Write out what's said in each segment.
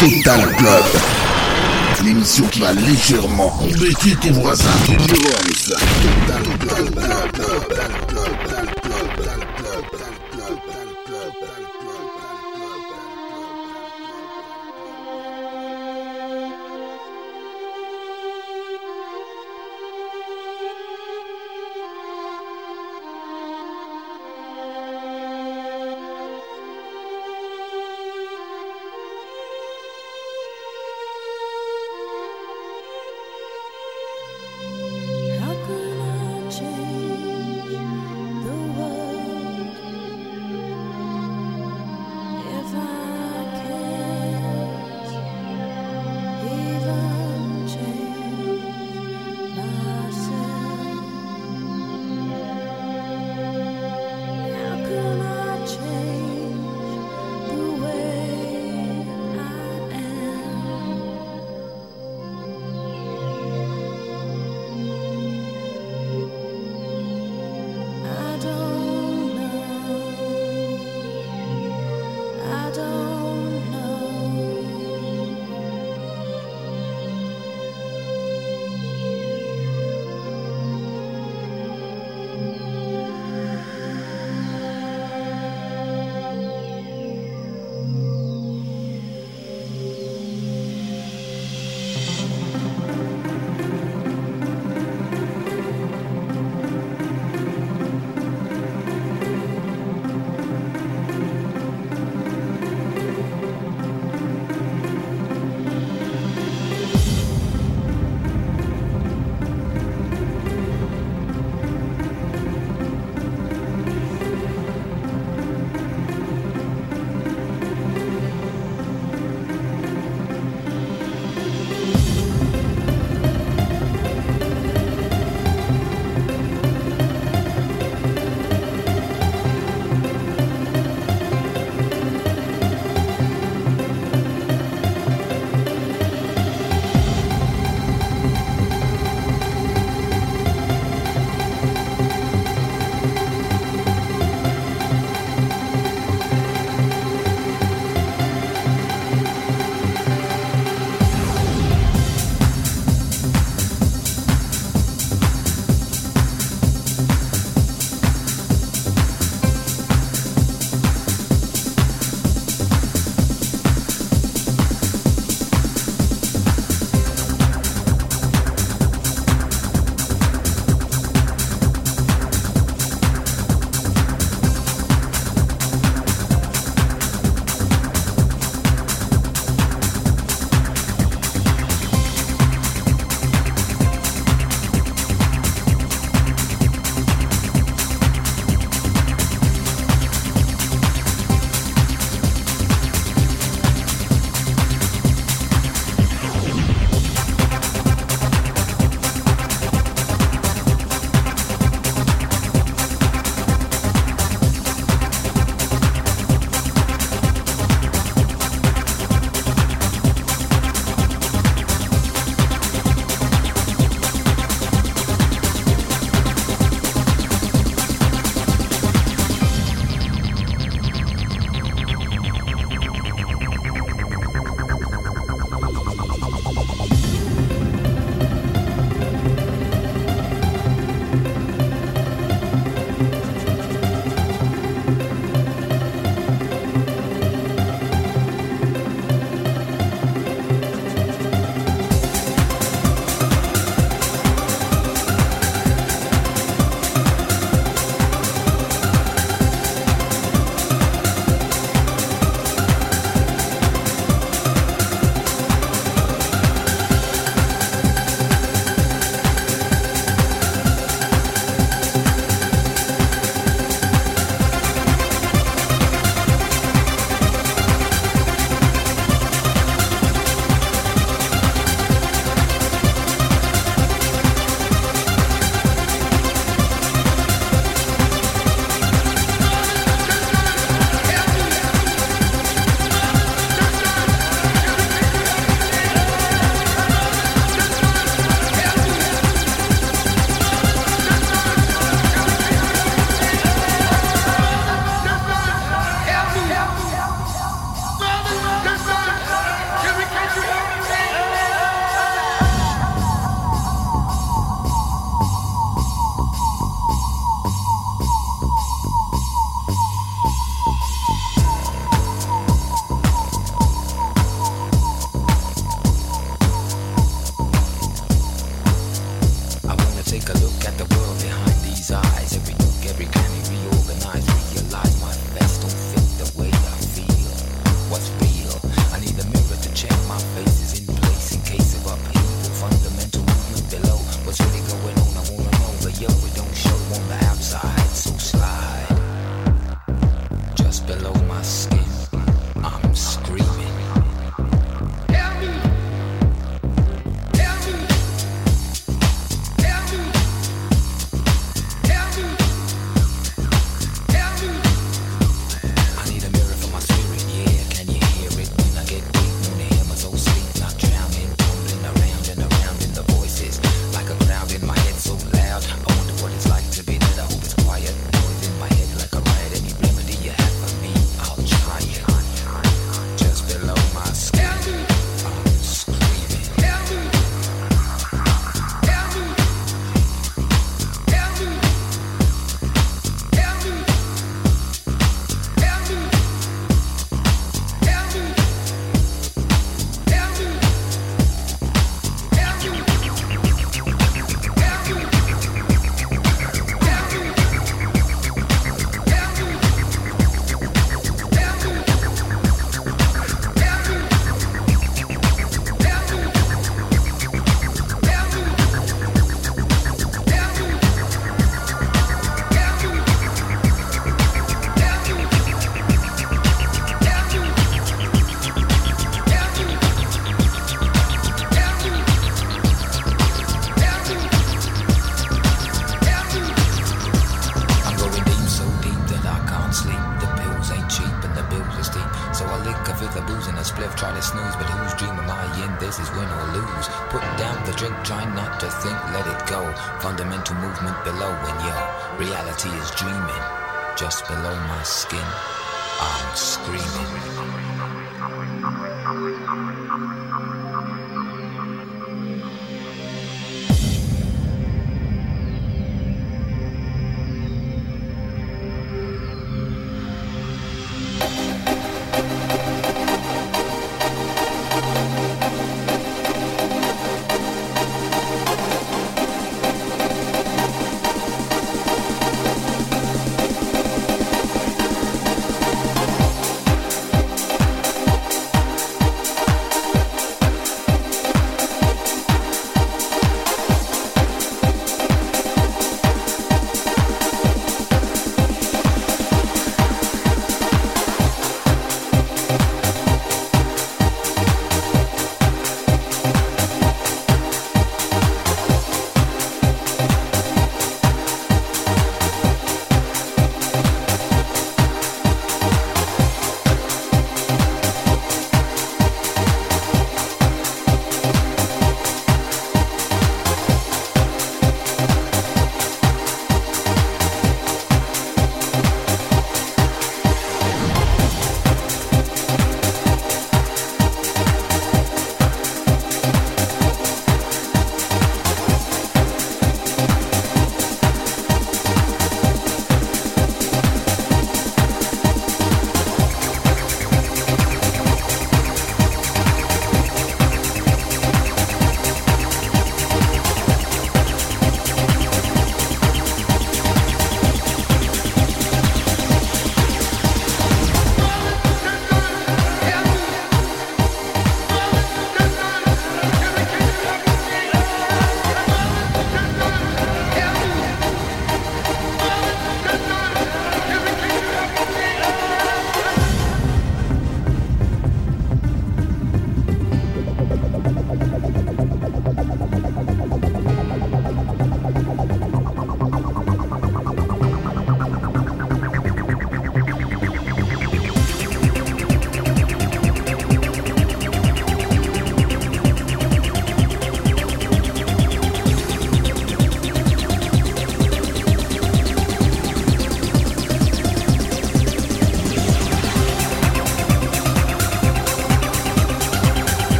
Total Club. L'émission qui va légèrement embêter tes voisins. Total Club.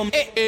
It's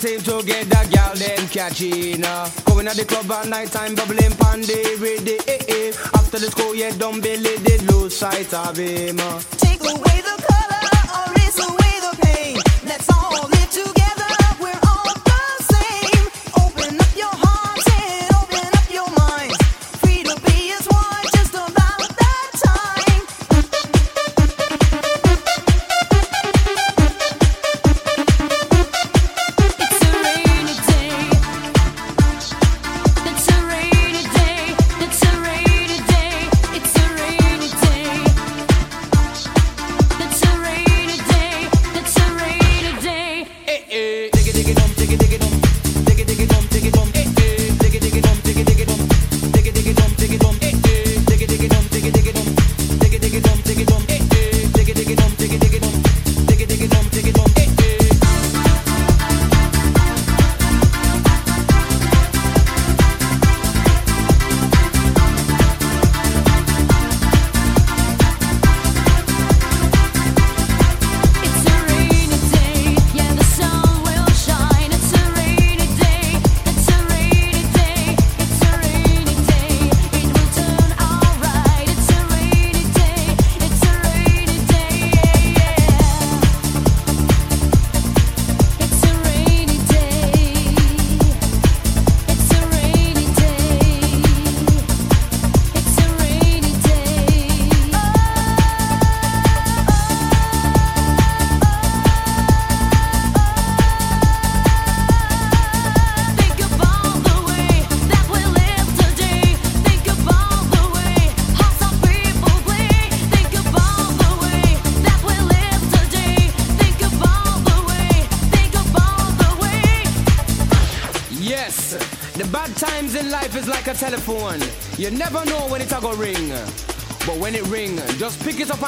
team to get the girl them catchin' Coming uh. at the club at night time, bubbling pandy with the eh, eh. After the school, yeah, don't believe they lose sight of him uh.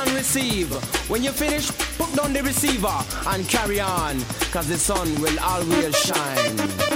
and receive. When you finish, put down the receiver and carry on, cause the sun will always shine.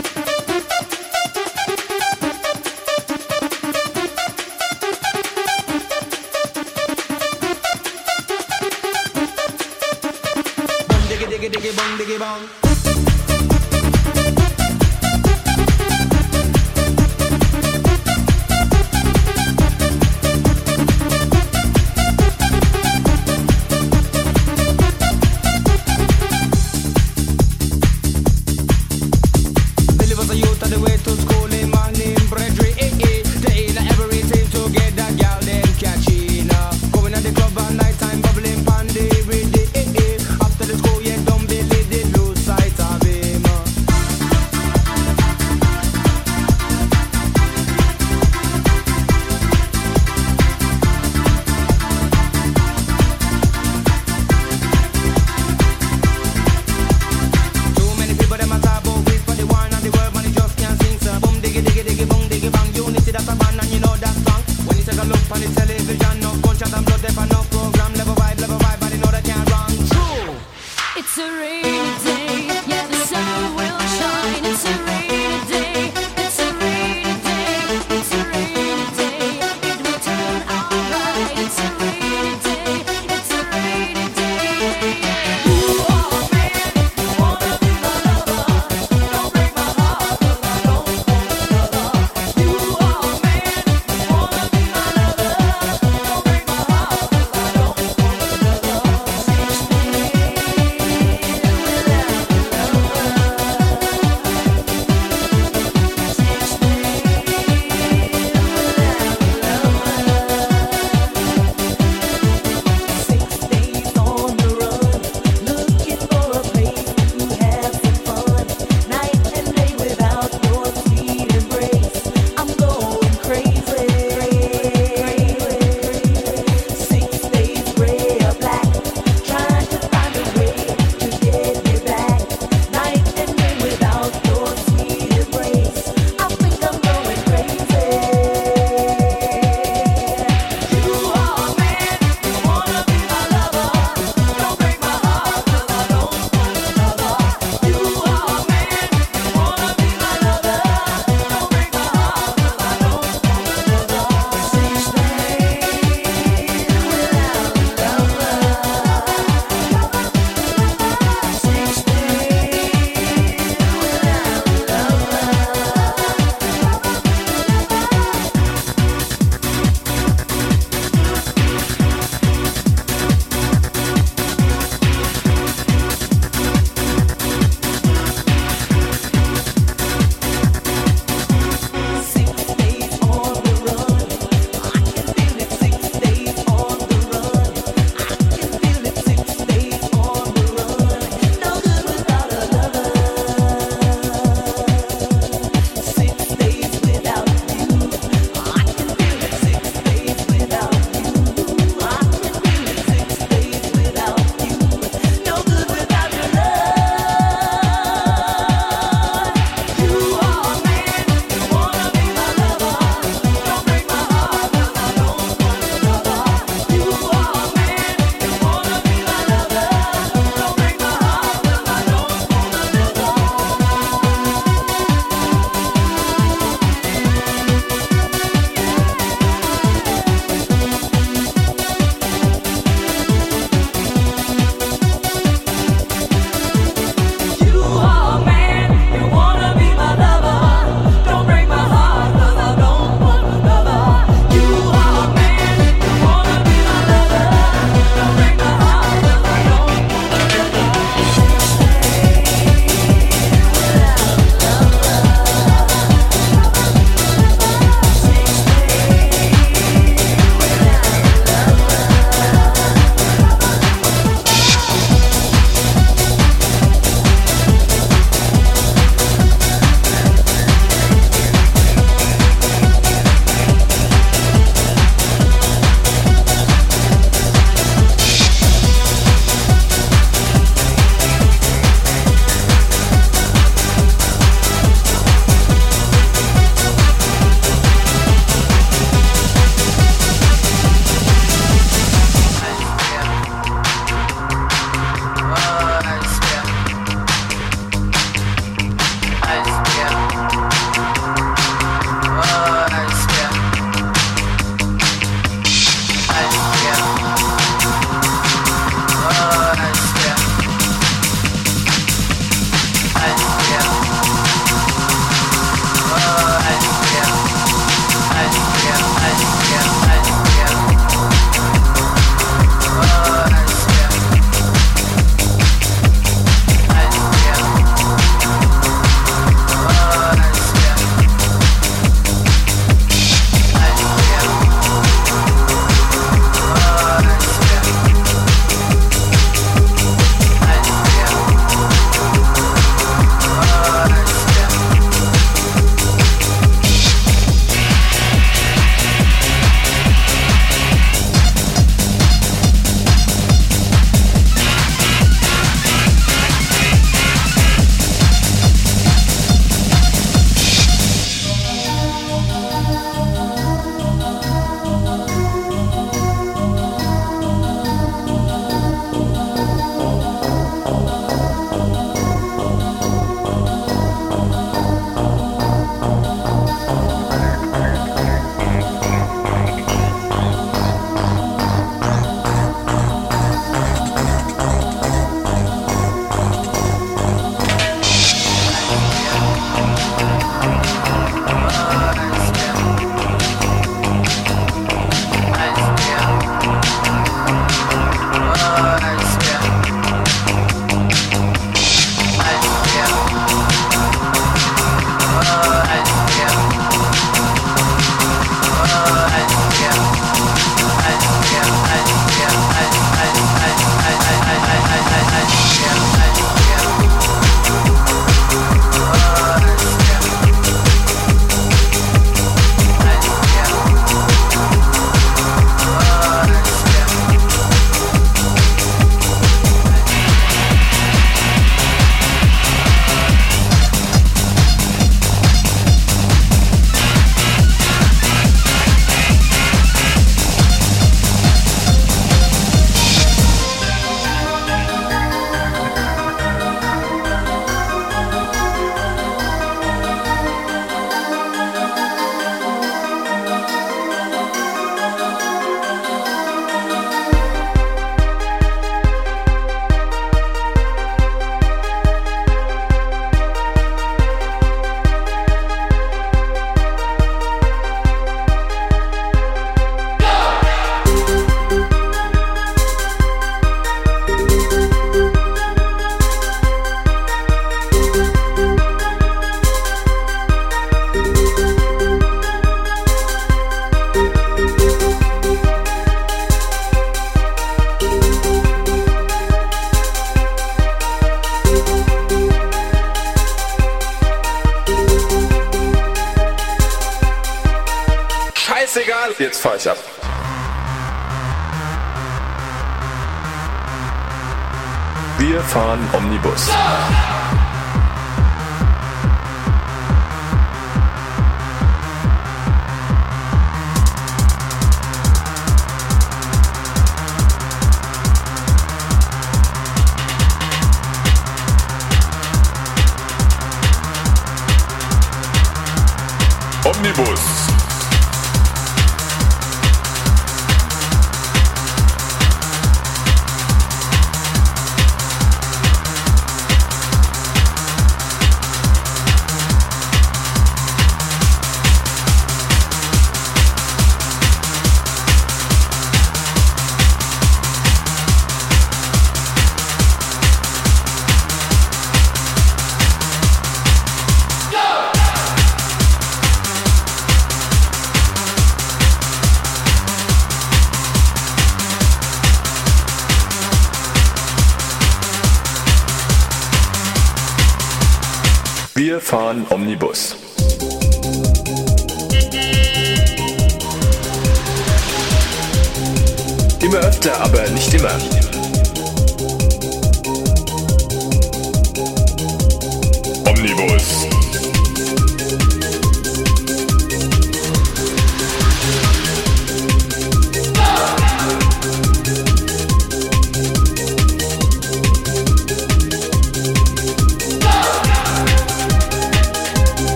ônibus.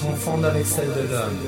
confondre avec celle de l'homme.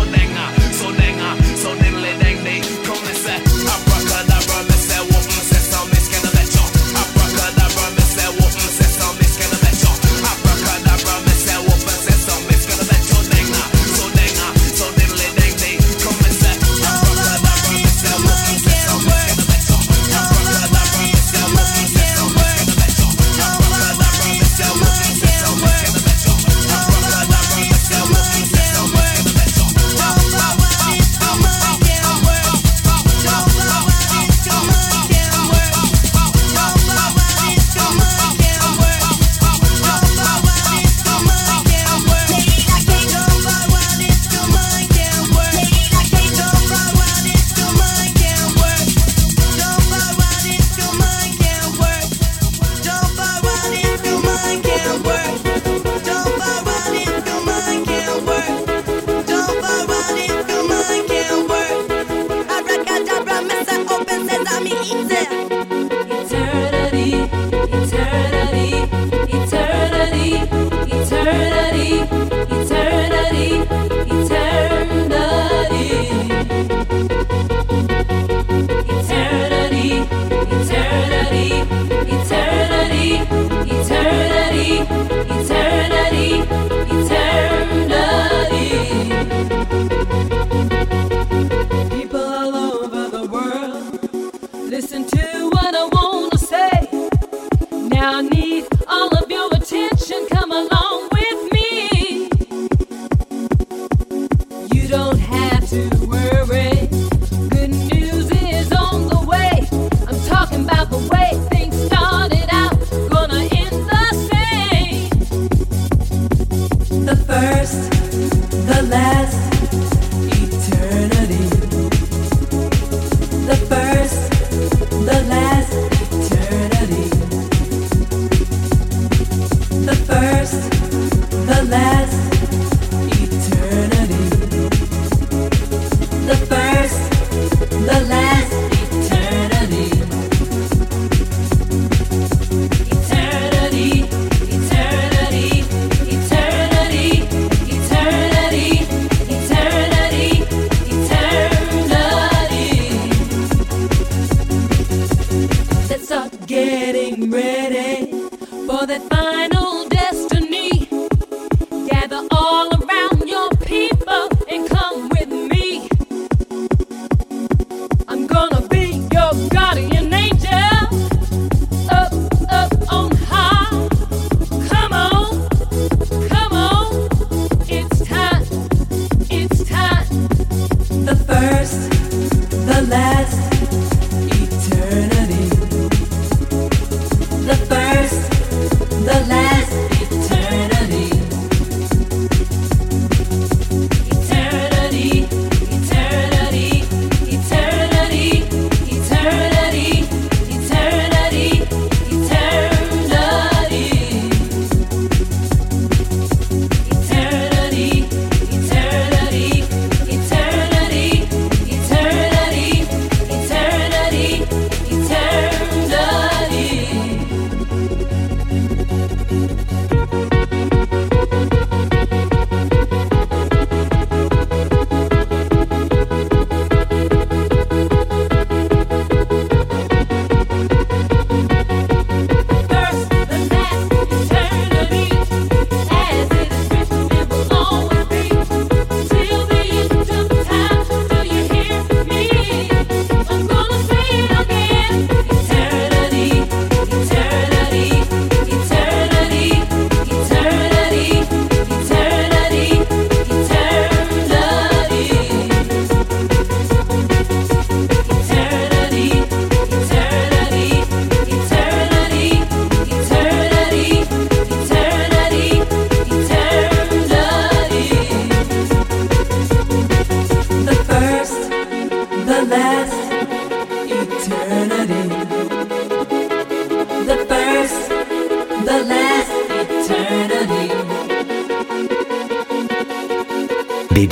so đen à so đen à so đen lên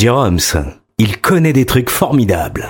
Roms, il connaît des trucs formidables.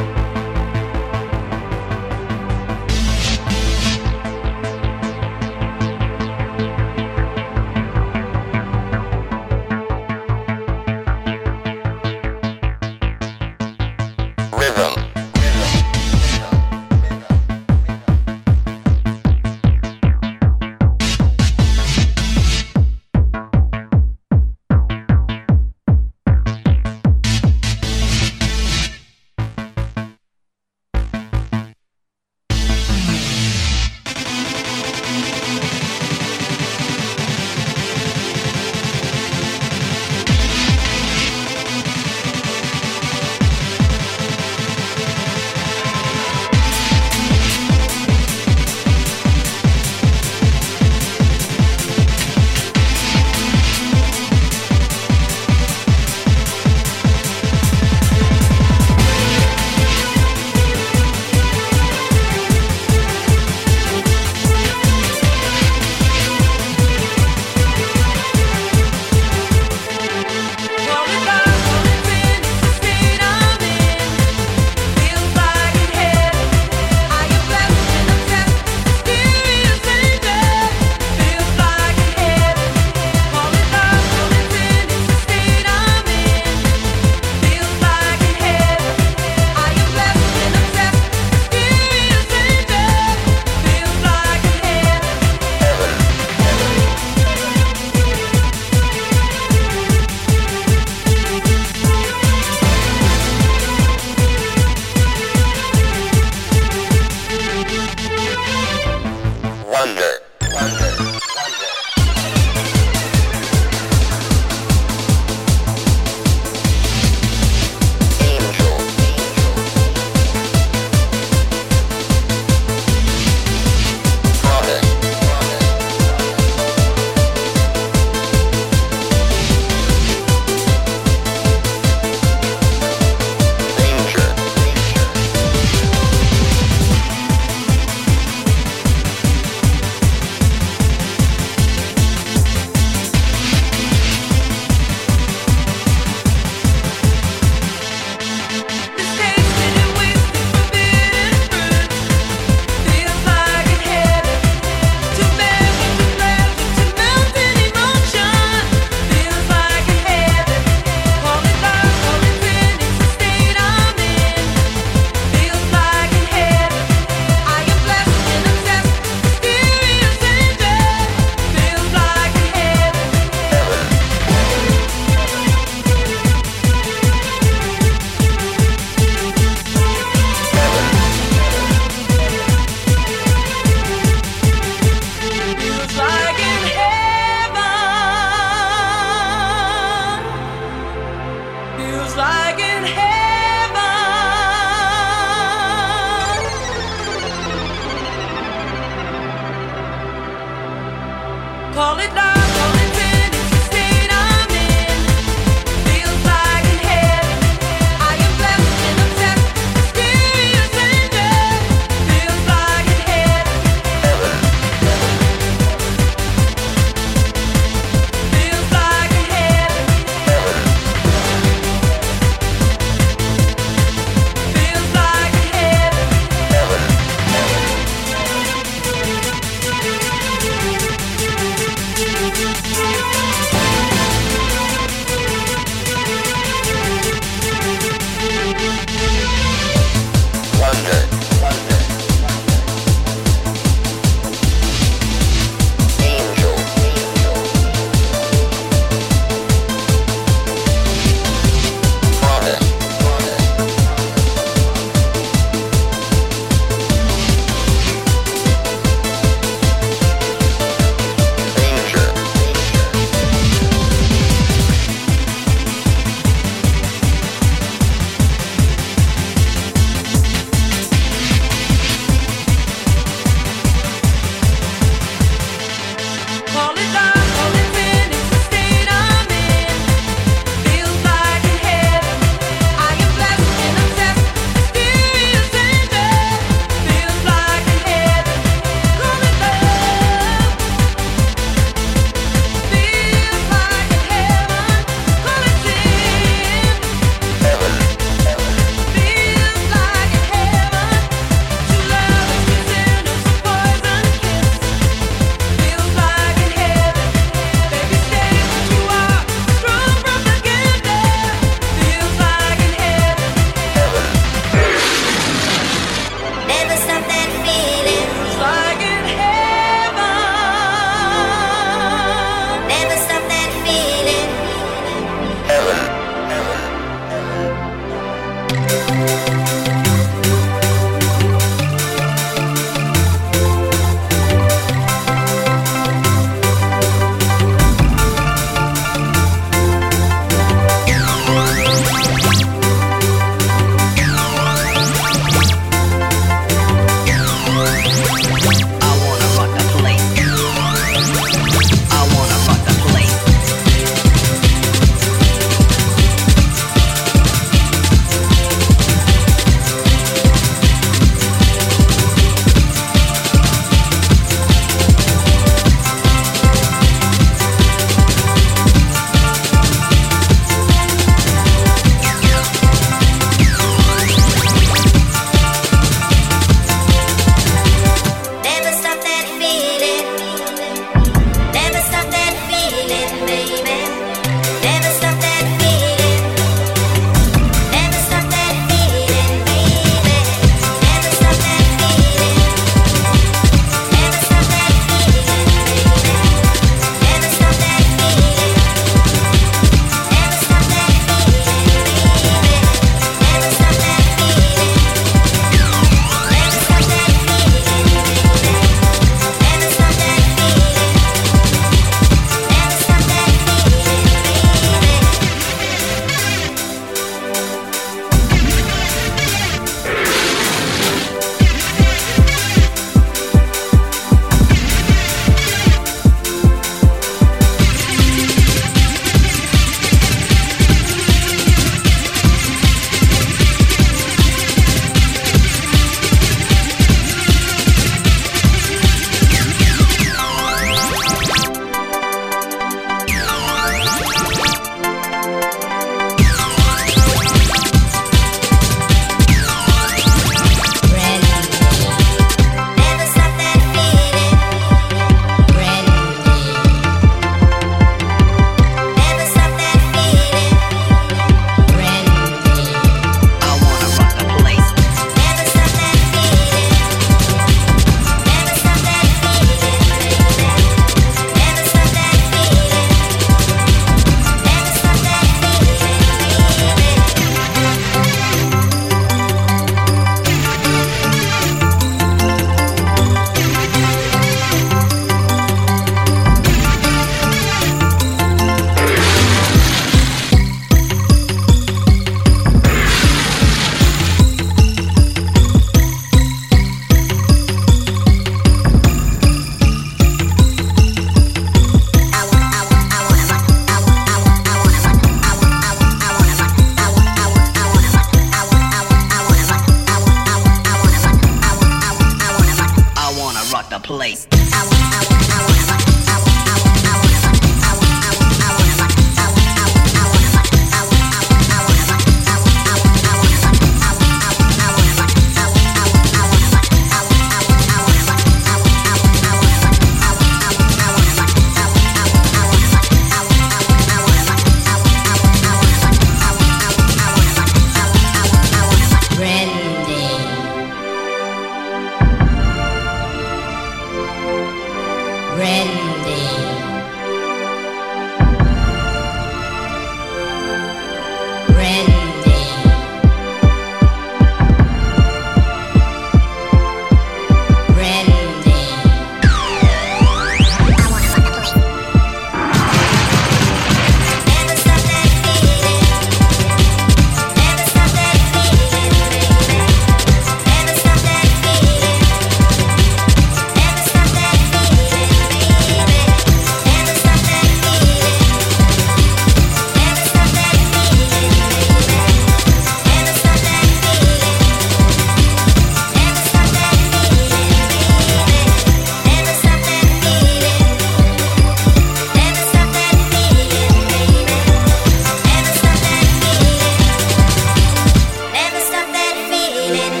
feeling